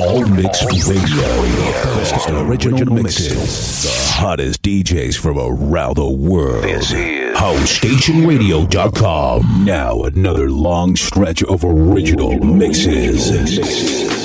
All Mix Radio. Original mixes. The hottest DJs from around the world. This is HouseStationRadio.com. Now another long stretch of original mixes. Blessings.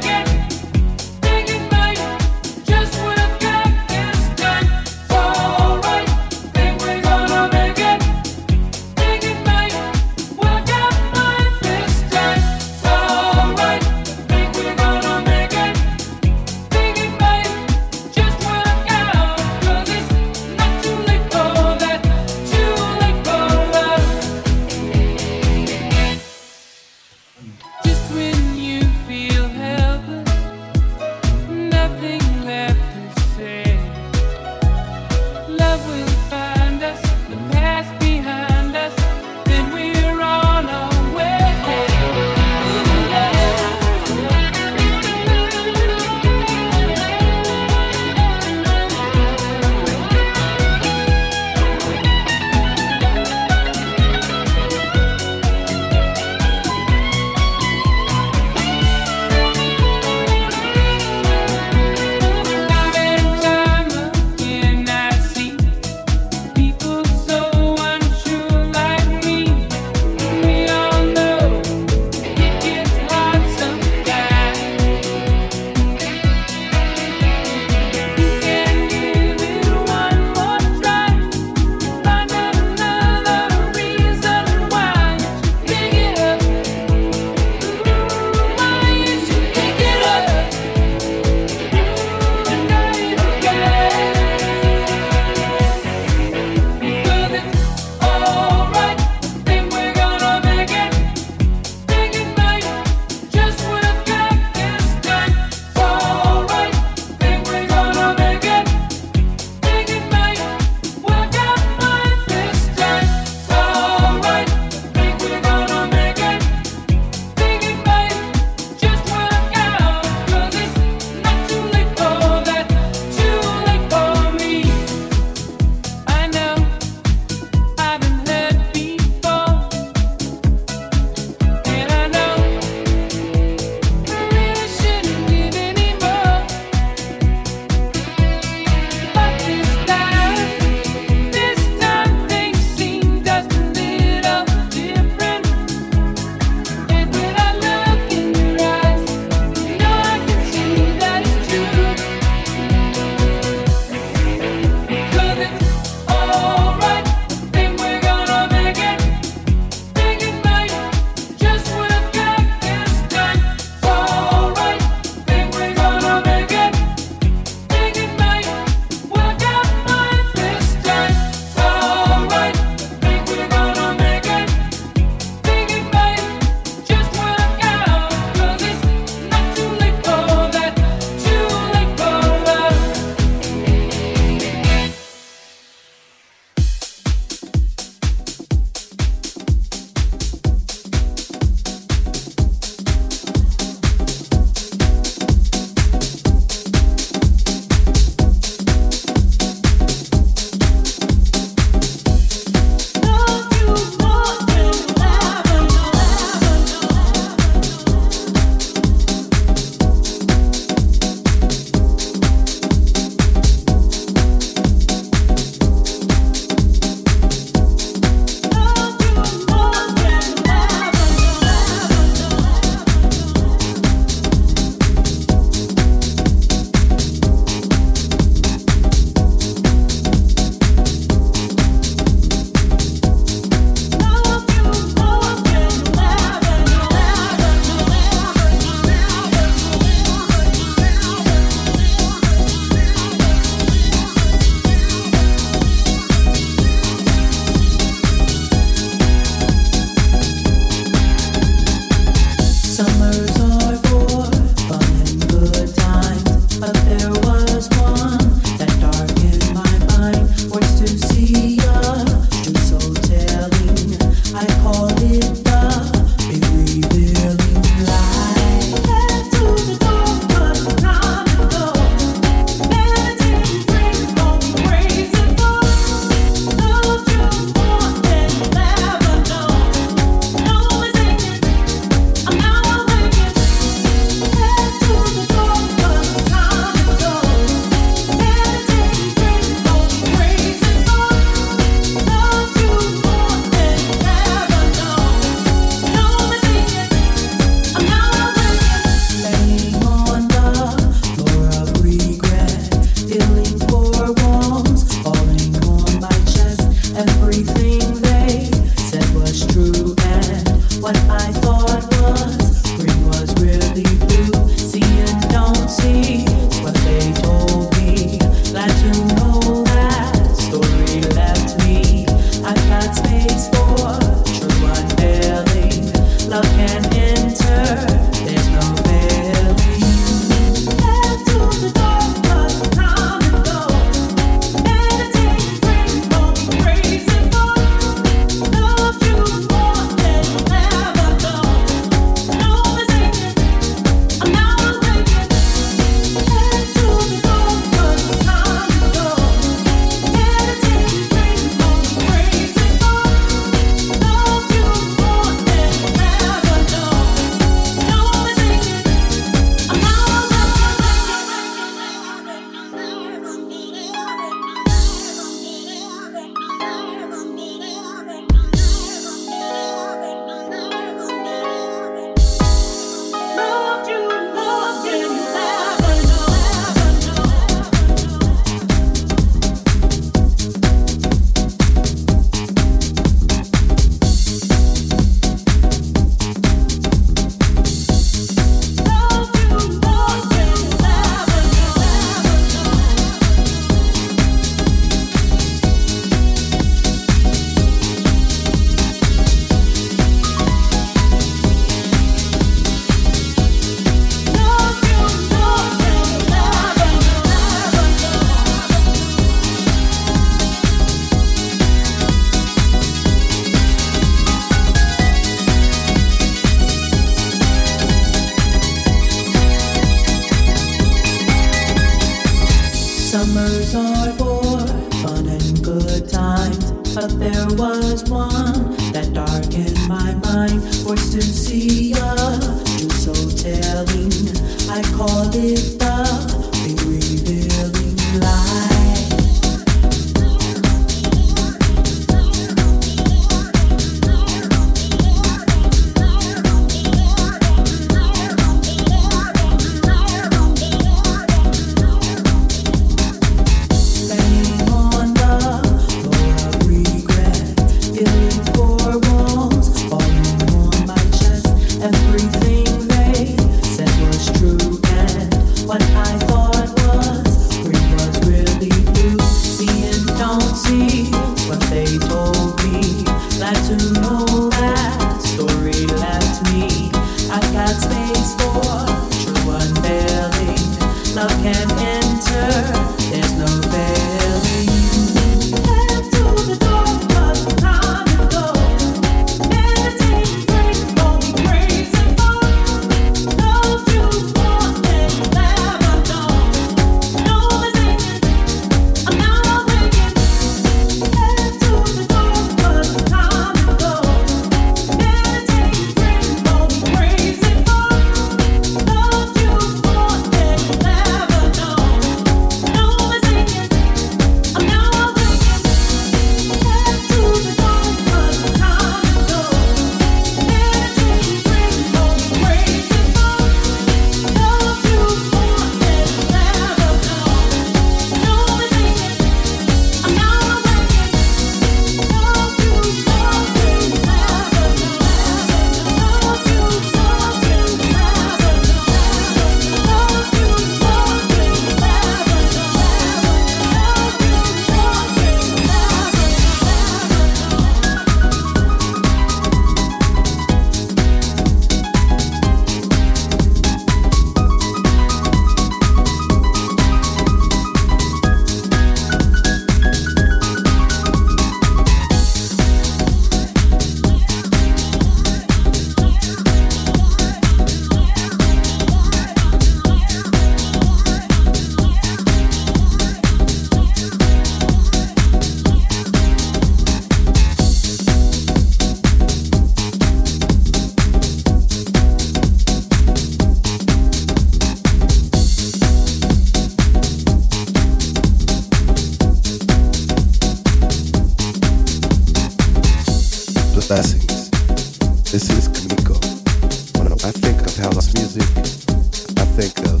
Think of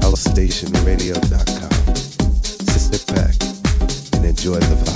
housestationradio.com. Sit back and enjoy the vibes.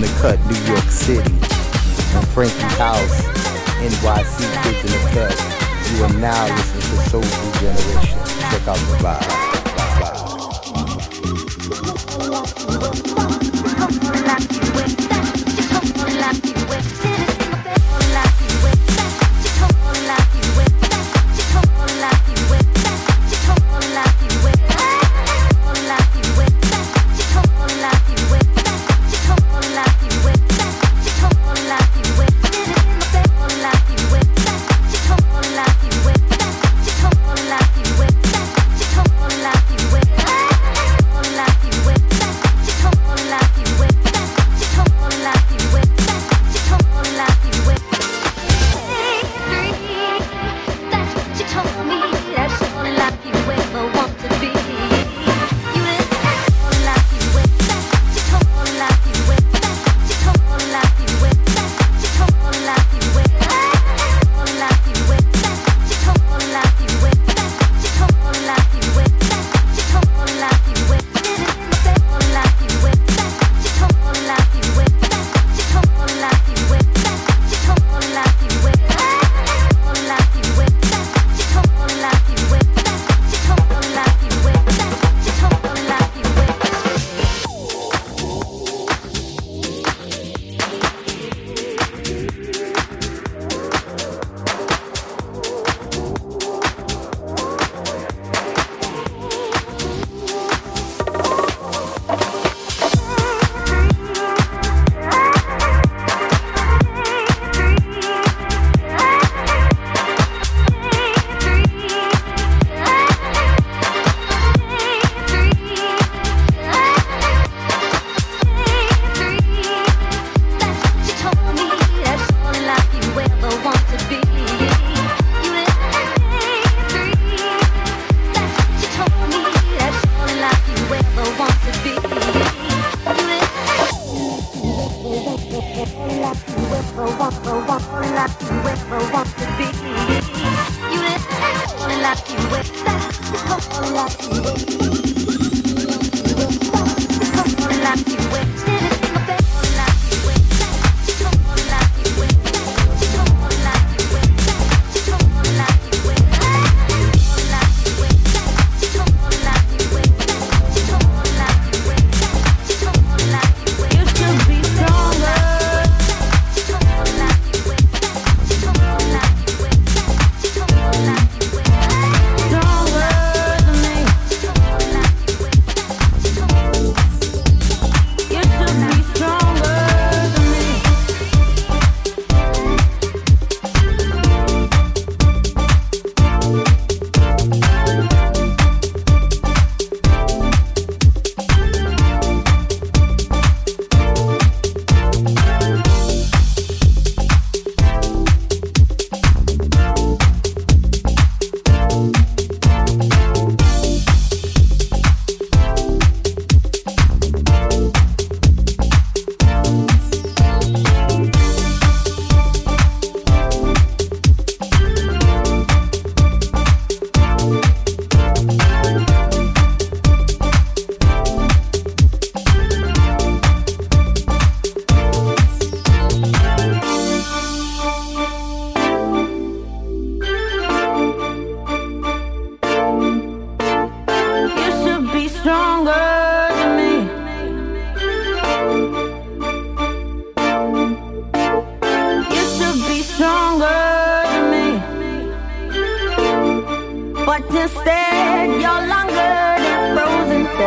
Pigeon the Cut, New York City. And Frankie House, NYC Pigeon the Cut. You are now listening to Soulful Generation. Check out the vibe. vibe.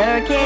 better get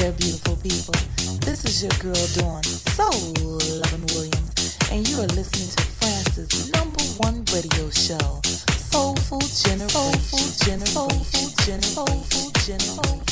there, beautiful people. This is your girl Dawn, so loving Williams, and you are listening to France's number one radio show, Soulful Generation. Soulful Generation. Soulful Generation. Soulful Generation.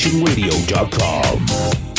ProductionRadio.com.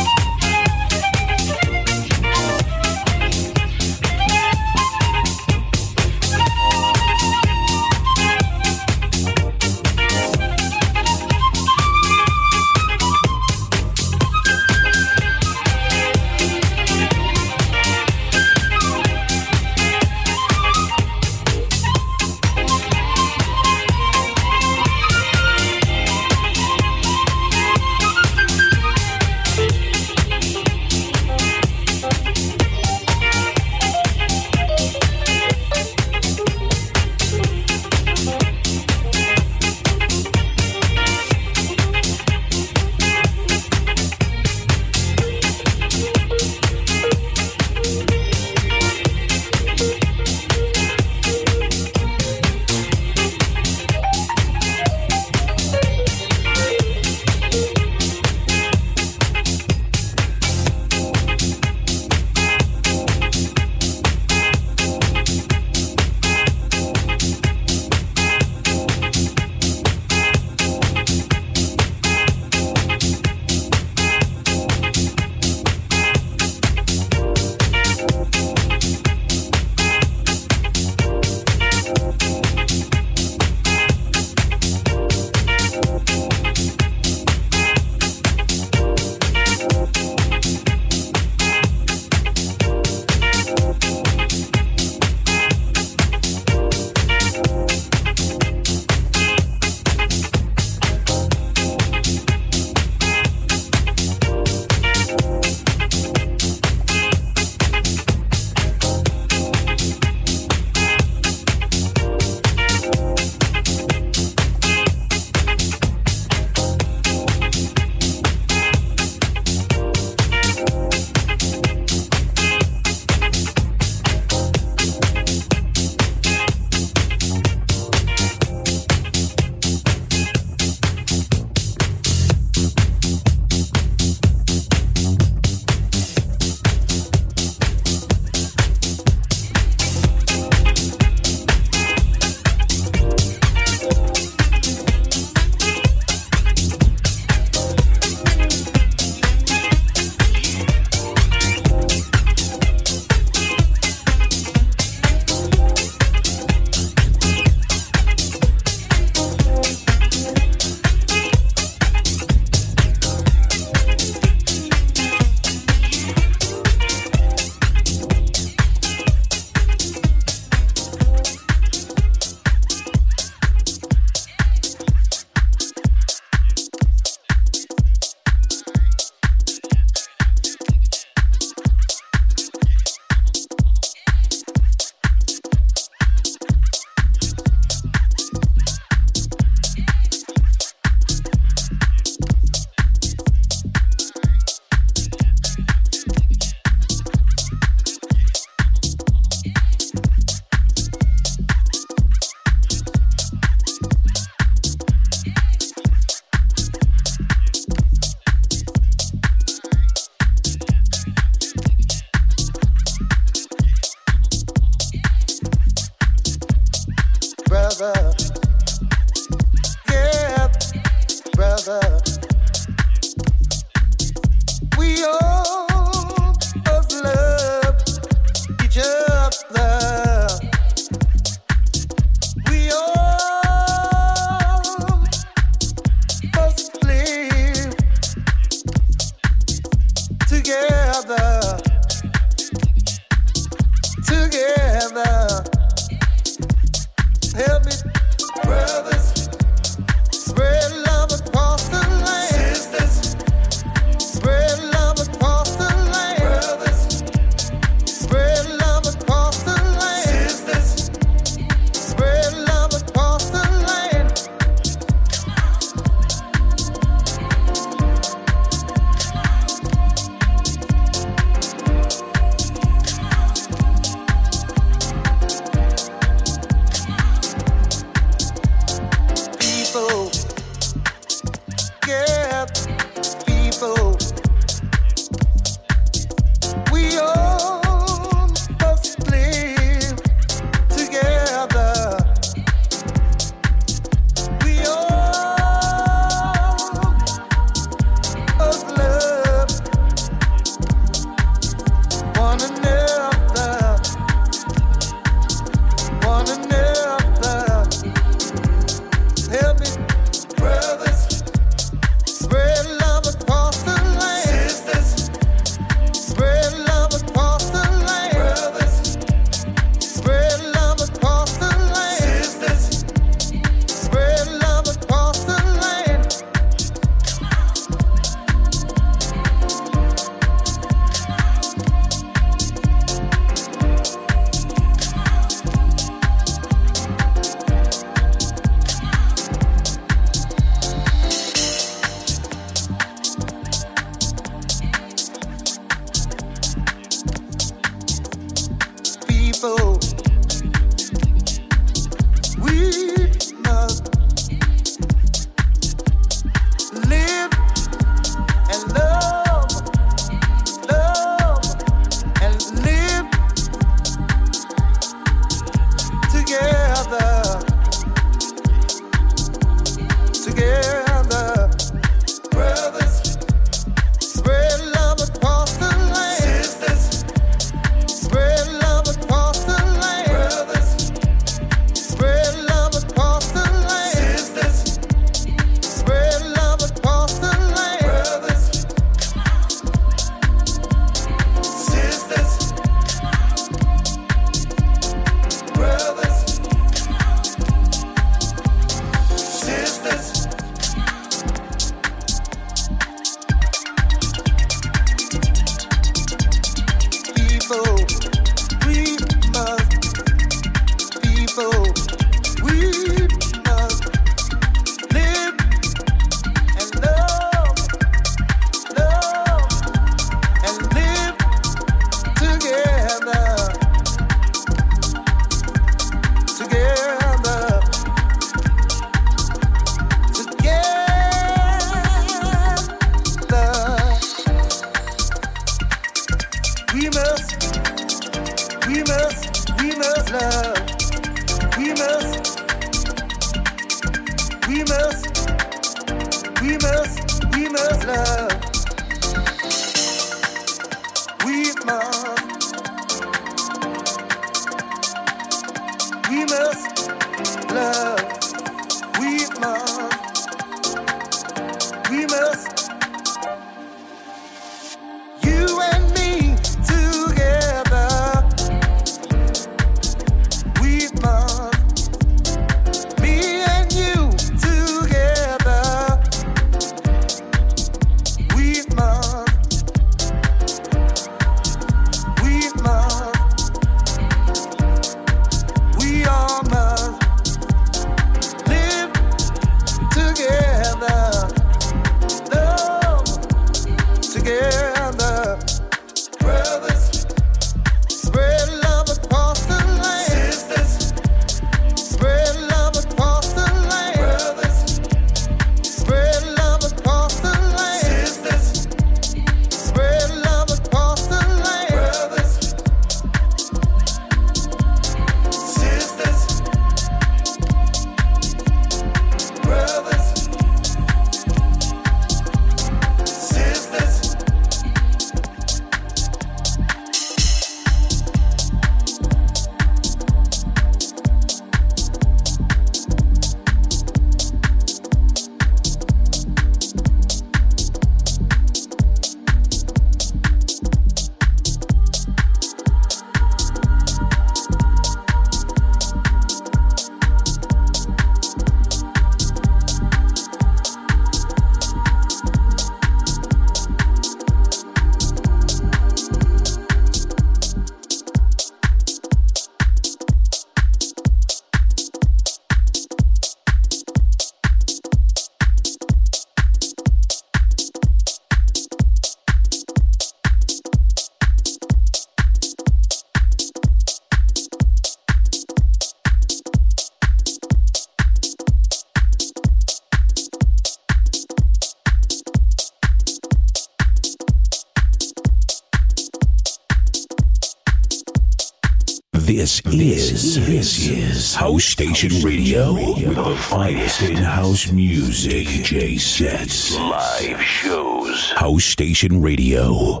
Station Radio with the finest in house music, DJ sets, live shows. House Station Radio.